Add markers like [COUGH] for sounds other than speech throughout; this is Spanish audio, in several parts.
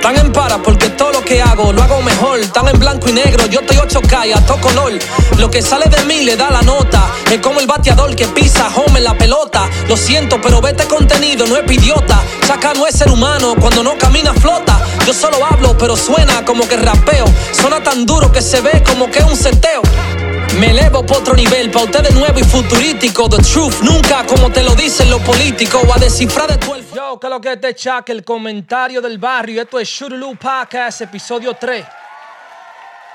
Están en para porque todo lo que hago lo hago mejor. Están en blanco y negro, yo estoy 8K y a todo color. Lo que sale de mí le da la nota. Es como el bateador que pisa home en la pelota. Lo siento, pero vete contenido, no es idiota. Saca no es ser humano, cuando no camina flota. Yo solo hablo, pero suena como que rapeo. Suena tan duro que se ve como que es un seteo. Me elevo por otro nivel, pa' usted de nuevo y futurístico. The truth, nunca como te lo dicen los políticos. A descifrar de tu el... Yo, que lo que te chaque, el comentario del barrio. Esto es Shurulu Podcast, episodio 3.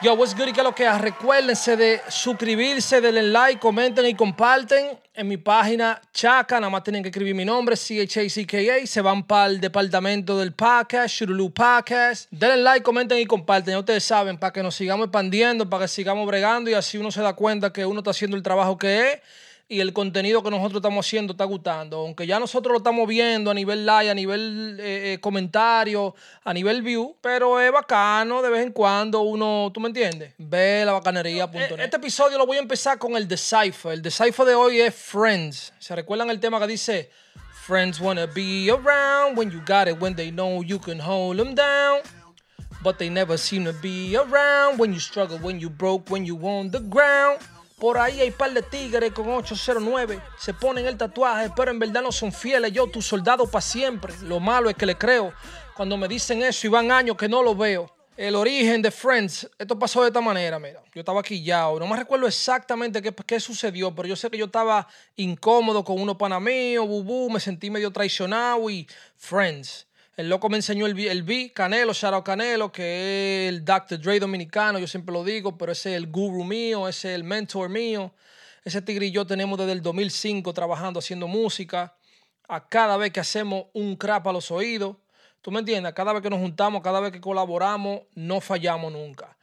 Yo, what's good y que lo que recuérdense de suscribirse, denle like, comenten y comparten en mi página Chaca. Nada más tienen que escribir mi nombre, C-H-A-C-K-A. Se van para el departamento del podcast, Shurulu Podcast. Denle like, comenten y comparten. Ya ustedes saben, para que nos sigamos expandiendo, para que sigamos bregando y así uno se da cuenta que uno está haciendo el trabajo que es y el contenido que nosotros estamos haciendo está gustando. Aunque ya nosotros lo estamos viendo a nivel like, a nivel eh, eh, comentario, a nivel view, pero es bacano de vez en cuando uno, ¿tú me entiendes? Ve la bacanería. Este episodio lo voy a empezar con el Decipher. El Decipher de hoy es Friends. ¿Se recuerdan el tema que dice? Friends wanna be around when you got it, when they know you can hold them down. But they never seem to be around when you struggle, when you broke, when you on the ground. Por ahí hay par de tigres con 809. Se ponen el tatuaje, pero en verdad no son fieles. Yo, tu soldado para siempre. Lo malo es que le creo. Cuando me dicen eso y van años que no lo veo. El origen de Friends, esto pasó de esta manera, mira. Yo estaba aquí ya, no me recuerdo exactamente qué, qué, sucedió, pero yo sé que yo estaba incómodo con uno pana mío, bubú, me sentí medio traicionado y Friends. El loco me enseñó el, el B, Canelo, Shout Canelo, que es el Dr. Dre dominicano, yo siempre lo digo, pero ese es el guru mío, ese es el mentor mío. Ese tigre y yo tenemos desde el 2005 trabajando, haciendo música. A cada vez que hacemos un crap a los oídos, ¿tú me entiendes? Cada vez que nos juntamos, cada vez que colaboramos, no fallamos nunca.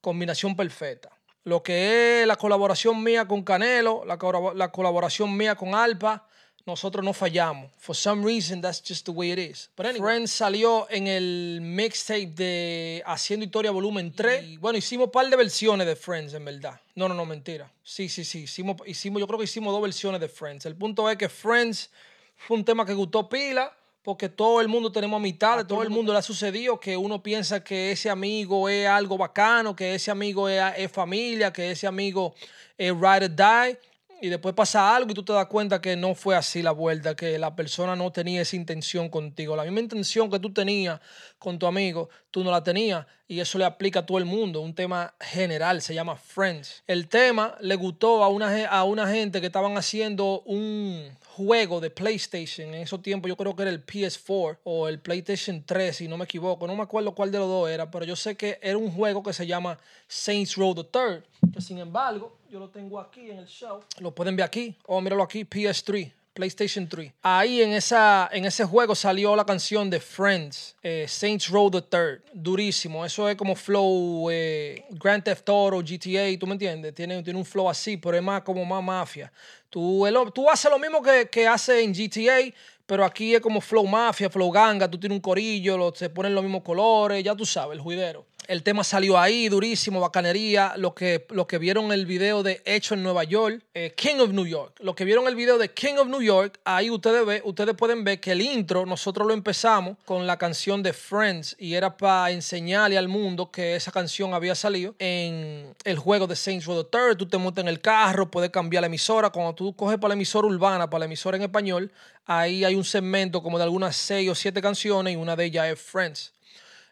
Combinación perfecta. Lo que es la colaboración mía con Canelo, la, la colaboración mía con Alpa, nosotros no fallamos. For some reason, that's just the way it is. But anyway, Friends salió en el mixtape de Haciendo Historia Volumen 3. Y bueno, hicimos un par de versiones de Friends, en verdad. No, no, no, mentira. Sí, sí, sí. Hicimos, hicimos, yo creo que hicimos dos versiones de Friends. El punto es que Friends fue un tema que gustó pila. Porque todo el mundo tenemos mitad, de todo el mundo le ha sucedido que uno piensa que ese amigo es algo bacano, que ese amigo es, es familia, que ese amigo es ride or die y después pasa algo y tú te das cuenta que no fue así la vuelta, que la persona no tenía esa intención contigo. La misma intención que tú tenías con tu amigo, tú no la tenías. Y eso le aplica a todo el mundo. Un tema general, se llama Friends. El tema le gustó a una, a una gente que estaban haciendo un juego de PlayStation. En esos tiempos yo creo que era el PS4 o el PlayStation 3, si no me equivoco. No me acuerdo cuál de los dos era, pero yo sé que era un juego que se llama Saints Row the Third. Que sin embargo, yo lo tengo aquí en el show. Lo pueden ver aquí. Oh, míralo aquí, PS3. PlayStation 3. Ahí en, esa, en ese juego salió la canción de Friends, eh, Saints Row the Third. Durísimo. Eso es como flow eh, Grand Theft Auto, GTA, ¿tú me entiendes? Tiene, tiene un flow así, pero es más como más mafia. Tú, tú haces lo mismo que, que hace en GTA, pero aquí es como flow mafia, flow ganga. Tú tienes un corillo, se ponen los mismos colores, ya tú sabes, el juidero. El tema salió ahí, durísimo, bacanería. Los que, que vieron el video de Hecho en Nueva York, eh, King of New York. Los que vieron el video de King of New York, ahí ustedes, ve, ustedes pueden ver que el intro nosotros lo empezamos con la canción de Friends y era para enseñarle al mundo que esa canción había salido en el juego de Saints Row the Third. Tú te montas en el carro, puedes cambiar la emisora. Cuando tú coges para la emisora urbana, para la emisora en español, ahí hay un segmento como de algunas seis o siete canciones y una de ellas es Friends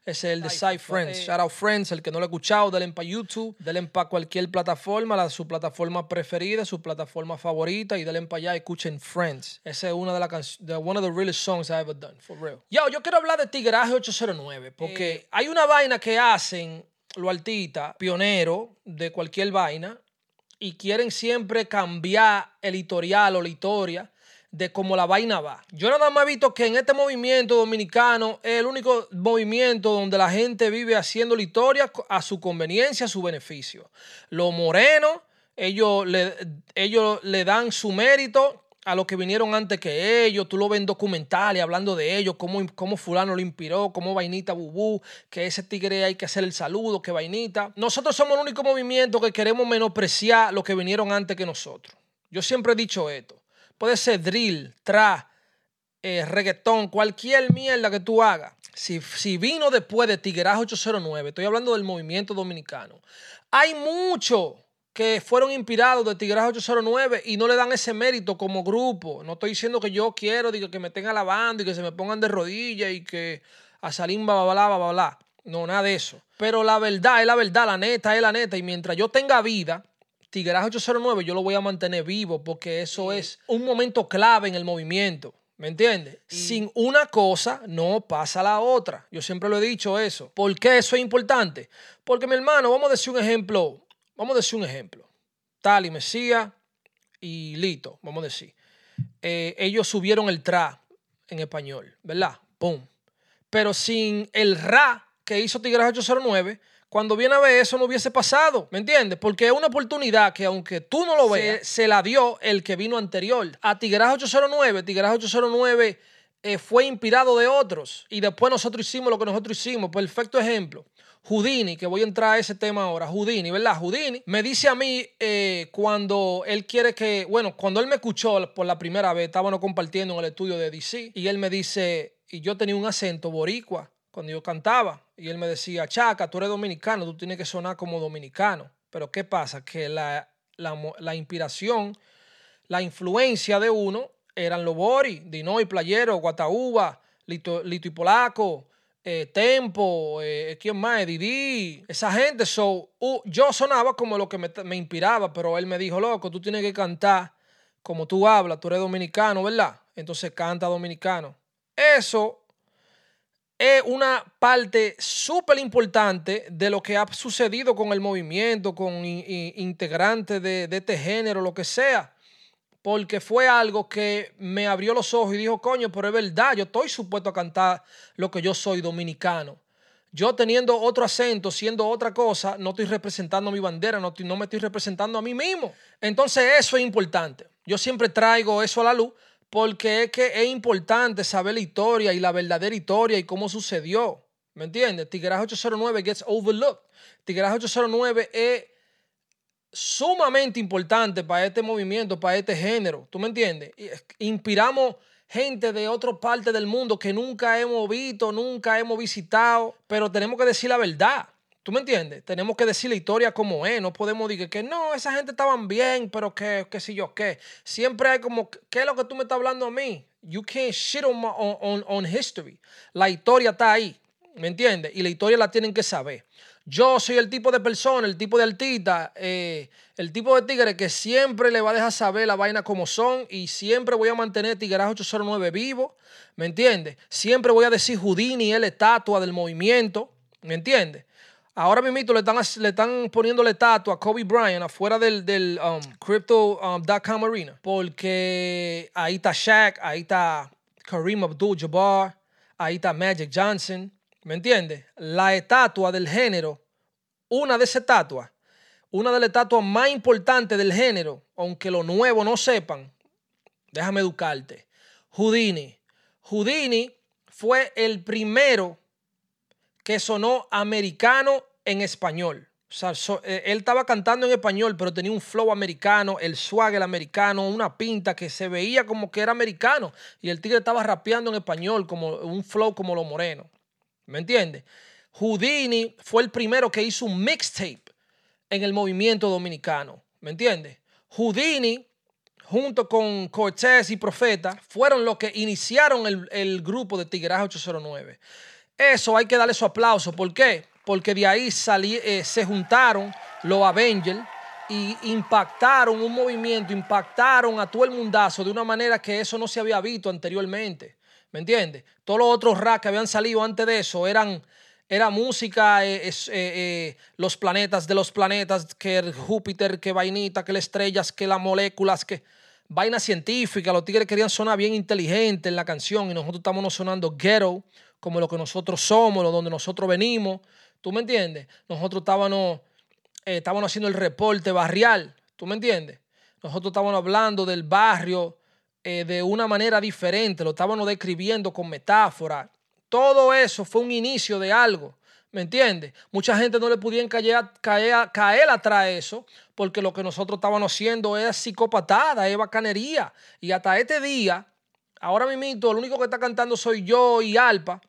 es el de Side Friends. Shout out Friends, el que no lo ha escuchado, denle para YouTube, denle para cualquier plataforma, la, su plataforma preferida, su plataforma favorita y denle para allá y escuchen Friends. Esa es una de las canciones, one of the realest songs I've ever done, for real. Yo, yo quiero hablar de Tigraje 809 porque eh. hay una vaina que hacen los artistas, pioneros de cualquier vaina, y quieren siempre cambiar el editorial o la historia de cómo la vaina va. Yo nada más he visto que en este movimiento dominicano es el único movimiento donde la gente vive haciendo la historia a su conveniencia, a su beneficio. Los morenos, ellos le, ellos le dan su mérito a los que vinieron antes que ellos, tú lo ves en documentales hablando de ellos, cómo, cómo fulano lo inspiró, cómo vainita bubú, que ese tigre hay que hacer el saludo, que vainita. Nosotros somos el único movimiento que queremos menospreciar los que vinieron antes que nosotros. Yo siempre he dicho esto. Puede ser drill, trap, eh, reggaetón, cualquier mierda que tú hagas. si, si vino después de Tigueraje 809, estoy hablando del movimiento dominicano, hay muchos que fueron inspirados de Tigres 809 y no le dan ese mérito como grupo. No estoy diciendo que yo quiero digo, que me estén alabando y que se me pongan de rodillas y que a salir bla, bla, bla, bla, bla. No, nada de eso. Pero la verdad es la verdad, la neta es la neta. Y mientras yo tenga vida, Tigres 809 yo lo voy a mantener vivo porque eso es un momento clave en el movimiento. ¿Me entiendes? Sin una cosa no pasa la otra. Yo siempre lo he dicho eso. ¿Por qué eso es importante? Porque mi hermano, vamos a decir un ejemplo vamos a decir un ejemplo. Tali, Mesías y Lito, vamos a decir. Eh, ellos subieron el tra en español, ¿verdad? ¡Pum! Pero sin el ra que hizo Tigres 809, cuando viene a ver eso no hubiese pasado, ¿me entiendes? Porque es una oportunidad que aunque tú no lo veas, se, la dio el que vino anterior. A Tigres 809, Tigres 809 eh, fue inspirado de otros y después nosotros hicimos lo que nosotros hicimos. Perfecto ejemplo. Houdini, que voy a entrar a ese tema ahora, Houdini, ¿verdad? Houdini me dice a mí eh, cuando él quiere que, bueno, cuando él me escuchó por la primera vez, estábamos compartiendo en el estudio de DC, y él me dice, y yo tenía un acento boricua cuando yo cantaba, y él me decía, Chaca, tú eres dominicano, tú tienes que sonar como dominicano. Pero ¿qué pasa? Que la, la, inspiración, la influencia de uno eran los Bori, Dinoy, Playero, Guataúba, Lito, Lito y Polaco, eh, Tempo, eh, ¿quién más? Didi, esa gente. So, yo sonaba como lo que me, inspiraba, pero él me dijo, loco, tú tienes que cantar como tú hablas, tú eres dominicano, ¿verdad? Entonces canta dominicano. Eso es una parte súper importante de lo que ha sucedido con el movimiento, con integrantes de, de este género, lo que sea porque fue algo que me abrió los ojos y dijo, coño, pero es verdad, yo estoy supuesto a cantar lo que yo soy dominicano. Yo teniendo otro acento, siendo otra cosa, no estoy representando mi bandera, no, no me estoy representando a mí mismo. Entonces eso es importante. Yo siempre traigo eso a la luz porque es que es importante saber la historia y la verdadera historia y cómo sucedió. ¿Me entiendes? Tigreaje 809 gets overlooked. Tigreaje 809 es sumamente importante para este movimiento, para este género. ¿Tú me entiendes? Inspiramos gente de otras partes del mundo que nunca hemos visto, nunca hemos visitado, pero tenemos que decir la verdad. ¿Tú me entiendes? Tenemos que decir la historia como es. No podemos decir que no, esa gente estaban bien, pero que, que si yo qué. Siempre hay como, ¿qué es lo que tú me estás hablando a mí? You can't shit on, on, on history. La historia está ahí. ¿Me entiendes? Y la historia la tienen que saber. Yo soy el tipo de persona, el tipo de artista, eh, el tipo de tigre que siempre le va a dejar saber la vaina como son y siempre voy a mantener Tigreaje 809 vivo, ¿me entiendes? Siempre voy a decir Houdini es la estatua del movimiento, ¿me entiendes? Ahora mismo le están, le están estatua a Kobe Bryant afuera del, del um, Crypto.com um, Arena. Porque ahí está Shaq, ahí está Kareem Abdul-Jabbar, ahí está Magic Johnson. ¿Me entiendes? La estatua del género, una de esas estatuas, una de las estatuas más importantes del género, aunque los nuevos no sepan, déjame educarte. Houdini. Houdini fue el primero que sonó americano en español. O sea, eh, él estaba cantando en español, pero tenía un flow americano, el swag el americano, una pinta que se veía como que era americano. Y el tigre estaba rapeando en español, como un flow como los morenos. ¿Me entiendes? Houdini fue el primero que hizo un mixtape en el movimiento dominicano. ¿Me entiendes? Houdini, junto con Cortés y Profeta, fueron los que iniciaron el, grupo de Tigreaje 809. Eso hay que darle su aplauso. ¿Por qué? Porque de ahí eh, se juntaron los Avengers y impactaron un movimiento, impactaron a todo el mundazo de una manera que eso no se había visto anteriormente. ¿Me entiendes? Todos los otros rap que habían salido antes de eso eran era música, eh, eh, los planetas de los planetas, que el Júpiter, que vainita, que las estrellas, que las moléculas, que vaina científica. Los tigres querían sonar bien inteligente en la canción y nosotros estamos sonando ghetto, como lo que nosotros somos, lo donde nosotros venimos. ¿Tú me entiendes? Nosotros estábamos, estábamos haciendo el reporte barrial. ¿Tú me entiendes? Nosotros estábamos hablando del barrio eh, de una manera diferente, lo estábamos describiendo con metáfora. Todo eso fue un inicio de algo. ¿Me entiendes? Mucha gente no le pudieron caer, caer, caer atrás de eso, porque lo que nosotros estábamos haciendo es psicopatada, es bacanería. Y hasta este día, ahora mismo, lo único que está cantando soy yo y Alpa.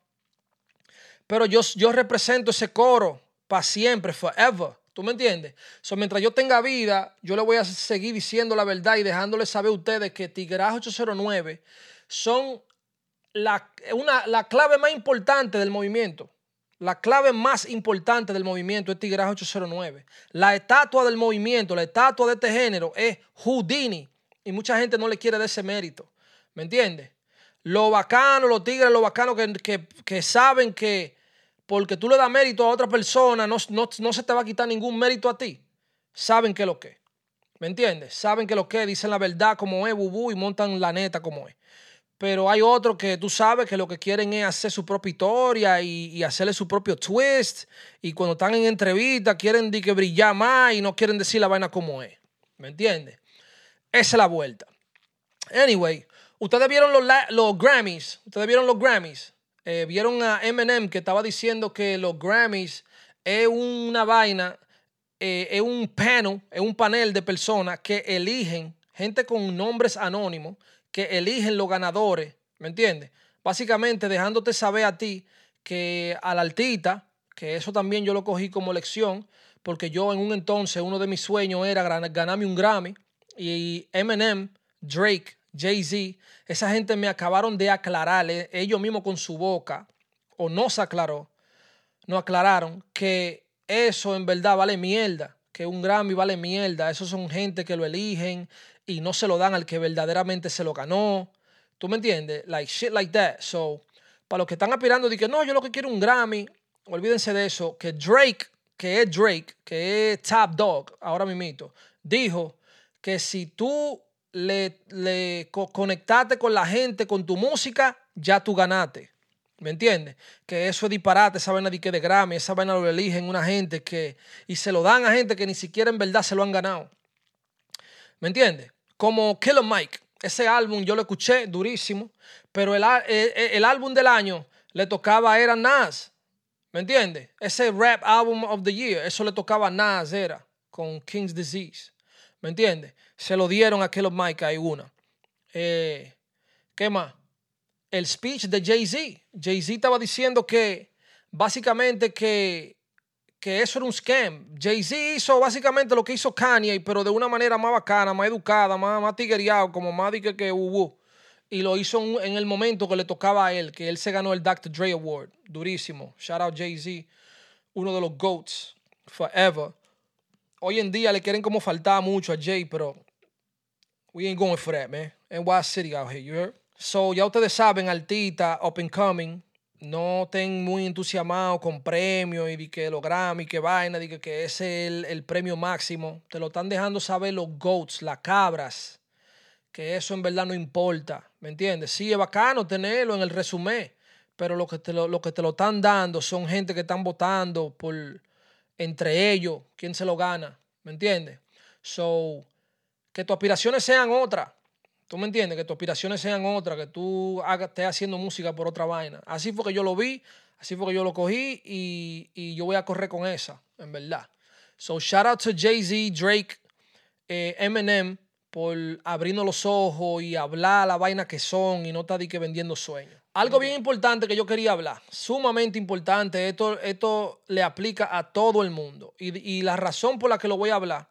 Pero yo, yo represento ese coro para siempre, forever. ¿Tú me entiendes? So, mientras yo tenga vida, yo le voy a seguir diciendo la verdad y dejándole saber a ustedes que Tigras 809 son la, una, la clave más importante del movimiento. La clave más importante del movimiento es Tigras 809. La estatua del movimiento, la estatua de este género es Houdini. Y mucha gente no le quiere de ese mérito. ¿Me entiendes? Lo bacano, los tigres, lo bacano que, que saben que porque tú le das mérito a otra persona, no, no, se te va a quitar ningún mérito a ti. Saben que lo que. ¿Me entiendes? Saben que lo que, dicen la verdad como es, bubú, y montan la neta como es. Pero hay otros que tú sabes que lo que quieren es hacer su propia historia y, hacerle su propio twist. Y cuando están en entrevista quieren que brillar más y no quieren decir la vaina como es. ¿Me entiendes? Esa es la vuelta. Anyway, ustedes vieron los, los Grammys. Ustedes vieron los Grammys. Eh, vieron a Eminem que estaba diciendo que los Grammys es una vaina, eh, es un panel, es un panel de personas que eligen, gente con nombres anónimos, que eligen los ganadores, ¿me entiendes? Básicamente dejándote saber a ti que al altita, que eso también yo lo cogí como lección, porque yo en un entonces uno de mis sueños era ganarme un Grammy y Eminem, Drake, Jay-Z, esa gente me acabaron de aclarar, eh, ellos mismos con su boca, o no se aclaró, no aclararon que eso en verdad vale mierda, que un Grammy vale mierda, esos son gente que lo eligen y no se lo dan al que verdaderamente se lo ganó. ¿Tú me entiendes? Like shit like that. So, para los que están aspirando de que no, yo lo que quiero un Grammy, olvídense de eso, que Drake, que es Drake, que es Top Dog, ahora mismo, dijo que si tú le, le conectaste con la gente, con tu música, ya tú ganaste. ¿Me entiendes? Que eso es disparate, esa vaina de que de Grammy, esa vaina lo eligen una gente que. y se lo dan a gente que ni siquiera en verdad se lo han ganado. ¿Me entiendes? Como Killer Mike. Ese álbum yo lo escuché durísimo, pero el, el, álbum del año le tocaba era Nas. ¿Me entiendes? Ese rap album of the year, eso le tocaba a Nas, era, con King's Disease. ¿Me entiendes? Se lo dieron a Killer Mike, hay una. Eh, ¿Qué más? El speech de Jay-Z. Jay-Z estaba diciendo que básicamente que, que eso era un scam. Jay-Z hizo básicamente lo que hizo Kanye, pero de una manera más bacana, más educada, más, más tiguereado, como más de que, que hubo. Y lo hizo en el momento que le tocaba a él, que él se ganó el Dr. Dre Award. Durísimo. Shout out Jay-Z, uno de los GOATs forever hoy en día le quieren como faltar mucho a Jay, pero we ain't going for that, man. Wild City out here, you heard? So, ya ustedes saben, Altita, Up and Coming, no estén muy entusiasmados con premios y de que los Grammy, que vaina, de que, que ese es el, premio máximo. Te lo están dejando saber los goats, las cabras, que eso en verdad no importa, ¿me entiendes? Sí, es bacano tenerlo en el resumen, pero lo que te lo, lo que te lo están dando son gente que están votando por entre ellos, quién se lo gana, ¿me entiendes? So, que tus aspiraciones sean otras. ¿Tú me entiendes? Que tus aspiraciones sean otras, que tú estés haciendo música por otra vaina. Así fue que yo lo vi, así fue que yo lo cogí y, yo voy a correr con esa, en verdad. So, shout out to Jay-Z, Drake, eh, Eminem por abrirnos los ojos y hablar la vaina que son y no estar que vendiendo sueños. Algo bien importante que yo quería hablar, sumamente importante, esto, esto le aplica a todo el mundo. Y, la razón por la que lo voy a hablar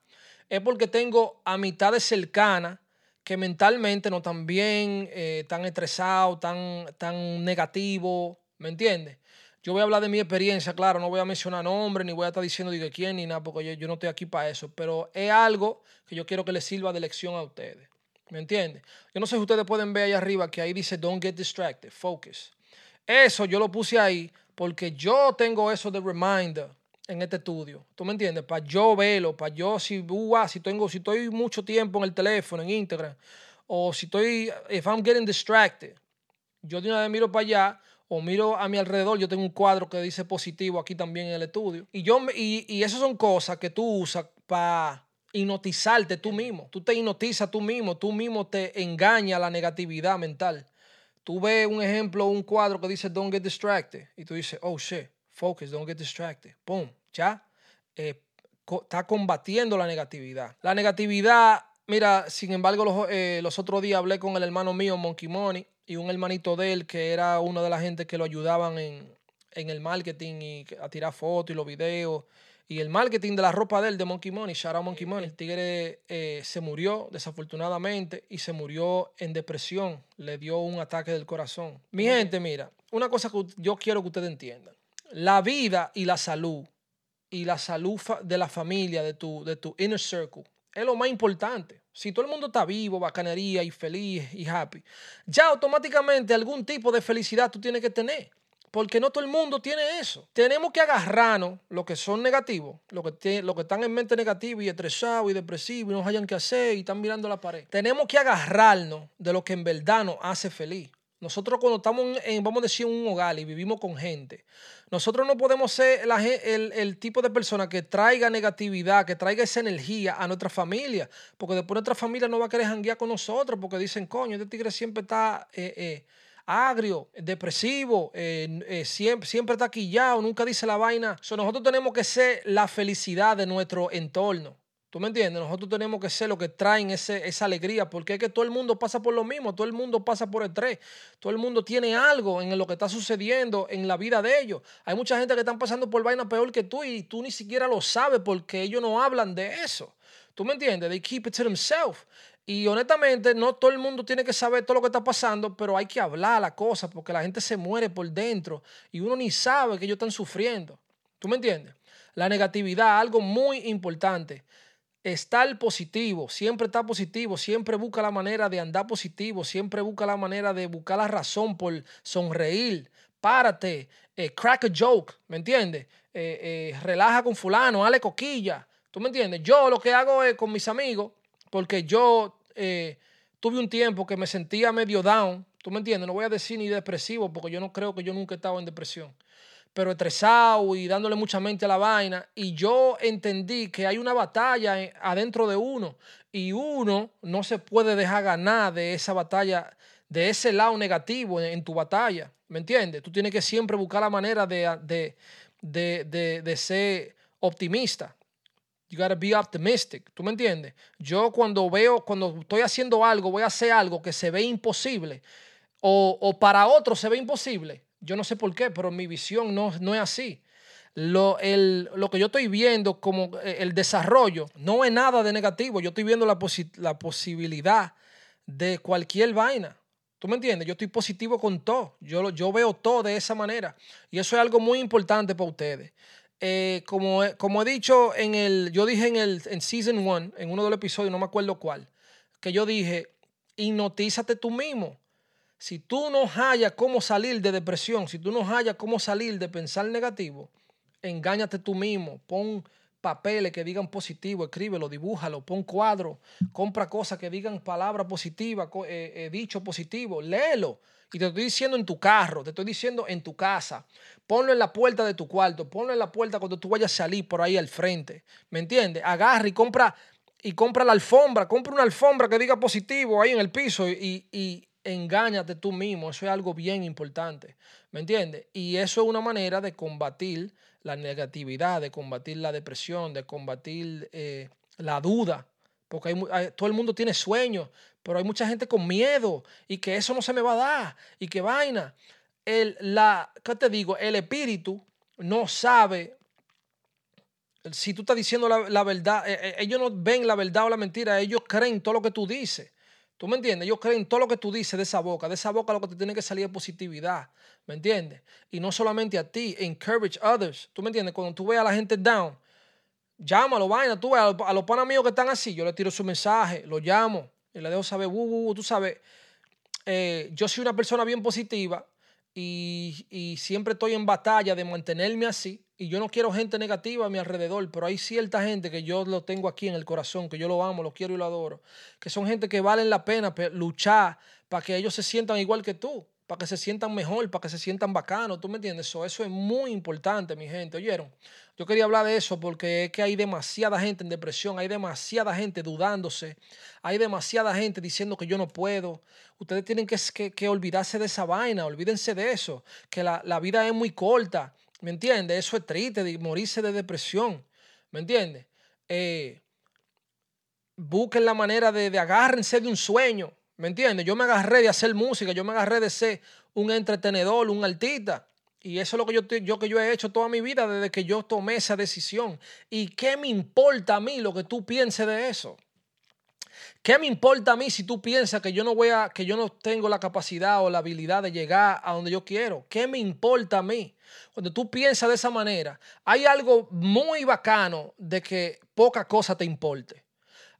es porque tengo amistades cercanas que mentalmente no están bien, eh, tan estresados, tan, tan negativos, ¿me entiendes? Yo voy a hablar de mi experiencia, claro, no voy a mencionar nombres, ni voy a estar diciendo de quién ni nada, porque yo, yo no estoy aquí para eso, pero es algo que yo quiero que les sirva de lección a ustedes. ¿Me entiendes? Yo no sé si ustedes pueden ver ahí arriba que ahí dice don't get distracted, focus. Eso yo lo puse ahí porque yo tengo eso de reminder en este estudio. ¿Tú me entiendes? Para yo verlo, para yo si, uh, si tengo si estoy mucho tiempo en el teléfono, en Instagram, o si estoy if I'm getting distracted, yo de una vez miro para allá o miro a mi alrededor, yo tengo un cuadro que dice positivo aquí también en el estudio. Y yo y, y esas son cosas que tú usas para hipnotizarte tú mismo. Tú te hipnotizas tú mismo, tú mismo te engaña la negatividad mental. Tú ves un ejemplo, un cuadro que dice don't get distracted y tú dices, oh shit, focus, don't get distracted. Boom, ya. Eh, está combatiendo la negatividad. La negatividad, mira, sin embargo, los, eh, los otros días hablé con el hermano mío, Monkey Money, y un hermanito de él que era uno de la gente que lo ayudaban en, en el marketing y a tirar fotos y los videos. Y el marketing de la ropa de él, de Monkey Money, shout out Monkey Money. El tigre eh, se murió desafortunadamente y se murió en depresión. Le dio un ataque del corazón. Mi gente, mira, una cosa que yo quiero que ustedes entiendan. La vida y la salud y la salud de la familia, de tu, de tu inner circle, es lo más importante. Si todo el mundo está vivo, bacanería y feliz y happy, ya automáticamente algún tipo de felicidad tú tienes que tener porque no todo el mundo tiene eso. Tenemos que agarrarnos lo que son negativos, lo que, lo que están en mente negativa y estresados y depresivos y no hayan que hacer y están mirando la pared. Tenemos que agarrarnos de lo que en verdad nos hace feliz. Nosotros cuando estamos en, vamos a decir, un hogar y vivimos con gente, nosotros no podemos ser el, el, tipo de persona que traiga negatividad, que traiga esa energía a nuestra familia, porque después nuestra familia no va a querer janguear con nosotros, porque dicen, coño, este tigre siempre está... Eh, eh, agrio, depresivo, eh, siempre, siempre está quillado, nunca dice la vaina. nosotros tenemos que ser la felicidad de nuestro entorno. ¿Tú me entiendes? Nosotros tenemos que ser lo que traen ese, esa alegría, porque es que todo el mundo pasa por lo mismo, todo el mundo pasa por estrés, todo el mundo tiene algo en lo que está sucediendo en la vida de ellos. Hay mucha gente que están pasando por vaina peor que tú y tú ni siquiera lo sabes porque ellos no hablan de eso. ¿Tú me entiendes? They keep it to themselves. Y honestamente, no todo el mundo tiene que saber todo lo que está pasando, pero hay que hablar la cosa porque la gente se muere por dentro y uno ni sabe que ellos están sufriendo. ¿Tú me entiendes? La negatividad, algo muy importante. Estar positivo, siempre está positivo, siempre busca la manera de andar positivo, siempre busca la manera de buscar la razón por sonreír. Párate, eh, crack a joke, ¿me entiendes? Eh, eh, relaja con fulano, dale coquilla. ¿Tú me entiendes? Yo lo que hago es con mis amigos porque yo tuve un tiempo que me sentía medio down, ¿tú me entiendes? No voy a decir ni depresivo, porque yo no creo que yo nunca he estado en depresión, pero estresado y dándole mucha mente a la vaina, y yo entendí que hay una batalla adentro de uno, y uno no se puede dejar ganar de esa batalla, de ese lado negativo en, tu batalla, ¿me entiendes? Tú tienes que siempre buscar la manera de, de, de ser optimista. You gotta be optimistic. ¿Tú me entiendes? Yo cuando veo, cuando estoy haciendo algo, voy a hacer algo que se ve imposible o, para otros se ve imposible. Yo no sé por qué, pero mi visión no, no es así. Lo, lo, que yo estoy viendo como eh, el desarrollo no es nada de negativo. Yo estoy viendo la, la posibilidad de cualquier vaina. ¿Tú me entiendes? Yo estoy positivo con todo. Yo, yo veo todo de esa manera. Y eso es algo muy importante para ustedes. Eh, como, como he dicho en el, yo dije en el en Season 1, en uno de los episodios, no me acuerdo cuál, que yo dije, hipnotízate tú mismo. Si tú no hallas cómo salir de depresión, si tú no hallas cómo salir de pensar negativo, engáñate tú mismo. Pon papeles que digan positivo, escríbelo, dibújalo, pon cuadros, compra cosas que digan palabras positivas, eh, eh, dicho positivo, léelo. Y te estoy diciendo en tu carro, te estoy diciendo en tu casa. Ponlo en la puerta de tu cuarto, ponlo en la puerta cuando tú vayas a salir por ahí al frente. ¿Me entiendes? Agarra y compra y compra la alfombra, compra una alfombra que diga positivo ahí en el piso y, y engáñate tú mismo. Eso es algo bien importante. ¿Me entiendes? Y eso es una manera de combatir la negatividad, de combatir la depresión, de combatir eh, la duda. Porque hay, todo el mundo tiene sueños, pero hay mucha gente con miedo y que eso no se me va a dar y que vaina. El, la, ¿Qué te digo? El espíritu no sabe si tú estás diciendo la, verdad. Eh, eh, ellos no ven la verdad o la mentira, ellos creen todo lo que tú dices. ¿Tú me entiendes? Ellos creen todo lo que tú dices de esa boca. De esa boca lo que te tiene que salir es positividad. ¿Me entiendes? Y no solamente a ti, encourage others. ¿Tú me entiendes? Cuando tú ves a la gente down, llámalo, vaina. Tú ves a los, los panas que están así, yo le tiro su mensaje, lo llamo y le dejo saber, tú sabes, eh, yo soy una persona bien positiva y, siempre estoy en batalla de mantenerme así. Y yo no quiero gente negativa a mi alrededor, pero hay cierta gente que yo lo tengo aquí en el corazón, que yo lo amo, lo quiero y lo adoro, que son gente que valen la pena luchar para que ellos se sientan igual que tú para que se sientan mejor, para que se sientan bacanos, ¿tú me entiendes? Eso, eso es muy importante, mi gente, ¿oyeron? Yo quería hablar de eso porque es que hay demasiada gente en depresión, hay demasiada gente dudándose, hay demasiada gente diciendo que yo no puedo. Ustedes tienen que, que, olvidarse de esa vaina, olvídense de eso, que la, vida es muy corta, ¿me entiendes? Eso es triste, morirse de depresión, ¿me entiendes? Eh, busquen la manera de, de agárrense de un sueño, ¿Me entiendes? Yo me agarré de hacer música, yo me agarré de ser un entretenedor, un artista. Y eso es lo que yo, yo, que yo he hecho toda mi vida desde que yo tomé esa decisión. ¿Y qué me importa a mí lo que tú pienses de eso? ¿Qué me importa a mí si tú piensas que yo no voy a, que yo no tengo la capacidad o la habilidad de llegar a donde yo quiero? ¿Qué me importa a mí? Cuando tú piensas de esa manera, hay algo muy bacano de que poca cosa te importe.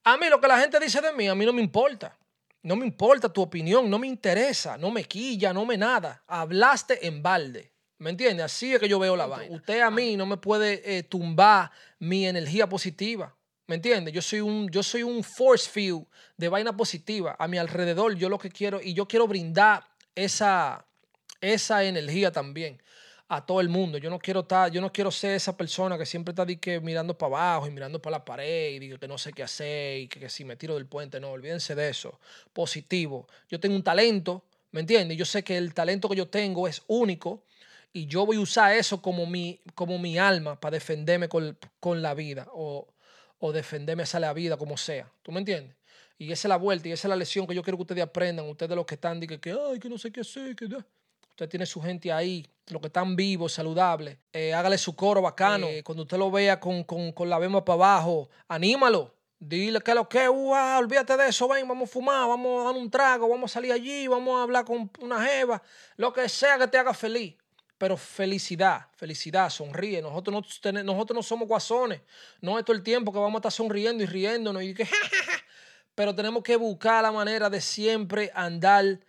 A mí lo que la gente dice de mí, a mí no me importa. No me importa tu opinión, no me interesa, no me quilla, no me nada. Hablaste en balde. ¿Me entiende? Así es que yo veo la vaina. Usted a mí no me puede eh, tumbar mi energía positiva. ¿Me entiende? Yo soy un yo soy un force field de vaina positiva a mi alrededor. Yo lo que quiero y yo quiero brindar esa esa energía también a todo el mundo. Yo no quiero estar, yo no quiero ser esa persona que siempre está que mirando para abajo y mirando para la pared y digo que no sé qué hacer y que, que, si me tiro del puente, no, olvídense de eso. Positivo. Yo tengo un talento, ¿me entiendes? Yo sé que el talento que yo tengo es único y yo voy a usar eso como mi, como mi alma para defenderme con, la vida o, o defenderme a la vida como sea. ¿Tú me entiendes? Y esa es la vuelta y esa es la lección que yo quiero que ustedes aprendan, ustedes los que están, que, que, ay, que no sé qué hacer, que... Usted tiene su gente ahí, los que están vivos, saludables. Eh, hágale su coro bacano. Eh, cuando usted lo vea con, la bema para abajo, anímalo. Dile que lo que, uh, olvídate de eso, ven, vamos a fumar, vamos a dar un trago, vamos a salir allí, vamos a hablar con una jeva, lo que sea que te haga feliz pero felicidad, felicidad, sonríe. Nosotros no, nosotros no somos guasones, no es todo el tiempo que vamos a estar sonriendo y riéndonos y que, [LAUGHS] pero tenemos que buscar la manera de siempre andar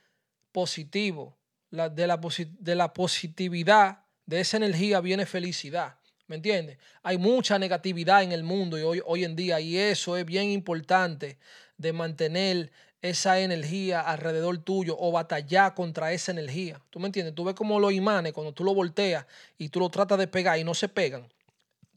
positivo. De, la, de la positividad, de esa energía viene felicidad. ¿Me entiendes? Hay mucha negatividad en el mundo y hoy, hoy en día y eso es bien importante de mantener esa energía alrededor tuyo o batallar contra esa energía. ¿Tú me entiendes? Tú ves como los imanes, cuando tú lo volteas y tú lo tratas de pegar y no se pegan,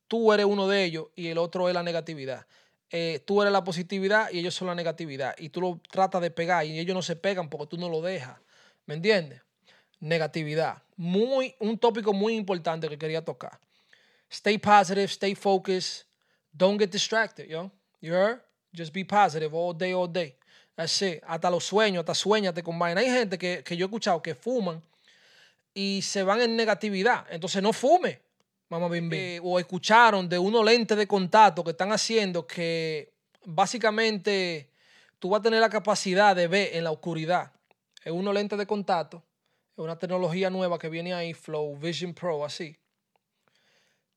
tú eres uno de ellos y el otro es la negatividad. Eh, tú eres la positividad y ellos son la negatividad. Y tú lo tratas de pegar y ellos no se pegan porque tú no lo dejas. ¿Me entiendes? Negatividad. Muy, un tópico muy importante que quería tocar. Stay positive, stay focused. Don't get distracted, yo. You heard? Just be positive all day, all day. Así, hasta los sueños, hasta sueñate con vaina. Hay gente que, yo he escuchado que fuman y se van en negatividad. Entonces no fume, mamá bim, eh, o escucharon de unos lentes de contacto que están haciendo que básicamente tú vas a tener la capacidad de ver en la oscuridad. Es unos lentes de contacto, una tecnología nueva que viene ahí, Flow Vision Pro, así.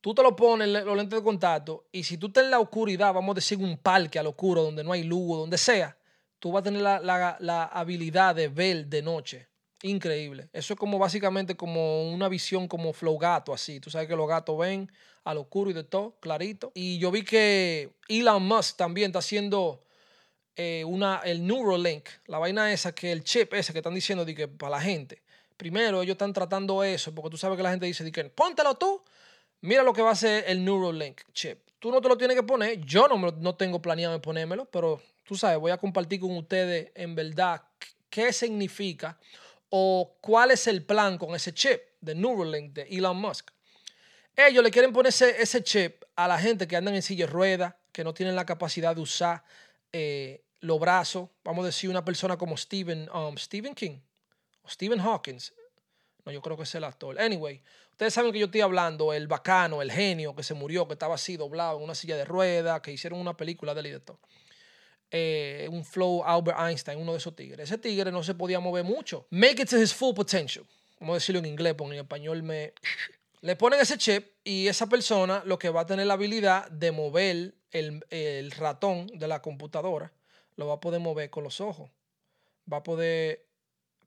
Tú te lo pones los lentes de contacto y si tú estás en la oscuridad, vamos a decir un parque a lo oscuro, donde no hay luz, donde sea, tú vas a tener la, habilidad de ver de noche. Increíble. Eso es como básicamente como una visión como flow gato, así. Tú sabes que los gatos ven al oscuro y de todo, clarito. Y yo vi que Elon Musk también está haciendo eh, una, el Neuralink, la vaina esa, que el chip ese que están diciendo de que para la gente. Primero ellos están tratando eso, porque tú sabes que la gente dice, de póntelo tú, mira lo que va a hacer el Neuralink chip. Tú no te lo tienes que poner, yo no, no tengo planeado ponérmelo, pero tú sabes, voy a compartir con ustedes en verdad qué significa o cuál es el plan con ese chip de Neuralink de Elon Musk. Ellos le quieren poner ese, chip a la gente que andan en silla de ruedas, que no tienen la capacidad de usar eh, los brazos. Vamos a decir una persona como Stephen, um, Stephen King Stephen Hawkins. No, yo creo que es el actor. Anyway, ustedes saben que yo estoy hablando, el bacano, el genio que se murió, que estaba así doblado en una silla de ruedas, que hicieron una película de él y de todo. Eh, un flow Albert Einstein, uno de esos tigres. Ese tigre no se podía mover mucho. Make it to his full potential. Vamos a decirlo en inglés, porque en español me... [LAUGHS] Le ponen ese chip y esa persona lo que va a tener la habilidad de mover el, el ratón de la computadora, lo va a poder mover con los ojos. Va a poder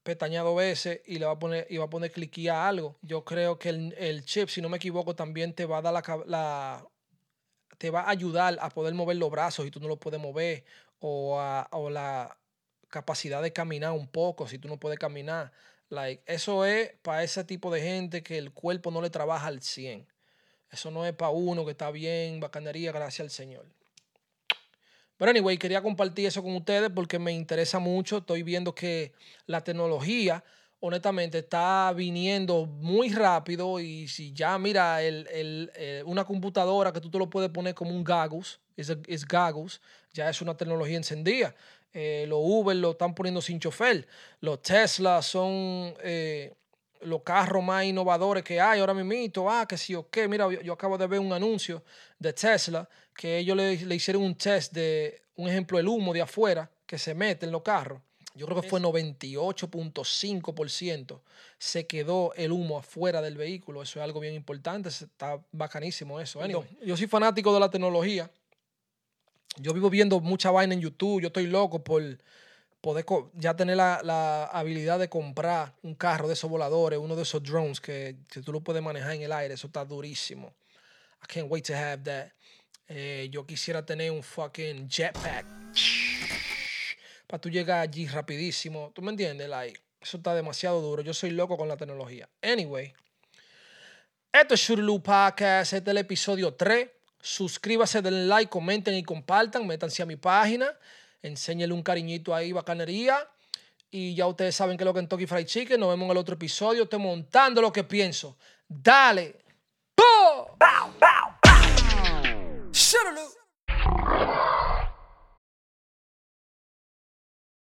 pestañear dos veces y le va a poner y va a poner a algo. Yo creo que el, el, chip, si no me equivoco, también te va a dar la, la, te va a ayudar a poder mover los brazos y tú no lo puedes mover o, la capacidad de caminar un poco si tú no puedes caminar. Like, eso es para ese tipo de gente que el cuerpo no le trabaja al 100. Eso no es para uno que está bien, bacanería, gracias al Señor. Pero anyway, quería compartir eso con ustedes porque me interesa mucho. Estoy viendo que la tecnología, honestamente, está viniendo muy rápido. Y si ya, mira, el, eh, una computadora que tú te lo puedes poner como un gagus, es gagus, ya es una tecnología encendida. Eh, los Uber lo están poniendo sin chofer. Los Tesla son, eh, los carros más innovadores que hay ahora mismo. Ah, que sí o qué. Mira, yo, acabo de ver un anuncio de Tesla que ellos le, le hicieron un test de, un ejemplo, el humo de afuera que se mete en los carros yo creo que fue 98.5% se quedó el humo afuera del vehículo. Eso es algo bien importante, está bacanísimo eso. yo soy fanático de la tecnología. Yo vivo viendo mucha vaina en YouTube, yo estoy loco por poder ya tener la, habilidad de comprar un carro de esos voladores, uno de esos drones que, tú lo puedes manejar en el aire, eso está durísimo. I can't wait to have that. Eh, yo quisiera tener un fucking jetpack [SNIFFS] para tú llegar allí rapidísimo. ¿Tú me entiendes? Like, eso está demasiado duro. Yo soy loco con la tecnología. Anyway, esto es Shurlu Podcast. Este es el episodio 3. Suscríbase, denle like, comenten y compartan. Métanse a mi página enséñele un cariñito ahí, bacanería. Y ya ustedes saben que es lo que en Toki fry Chicken. Nos vemos en el otro episodio. Estoy montando lo que pienso. Dale. ¡Pum!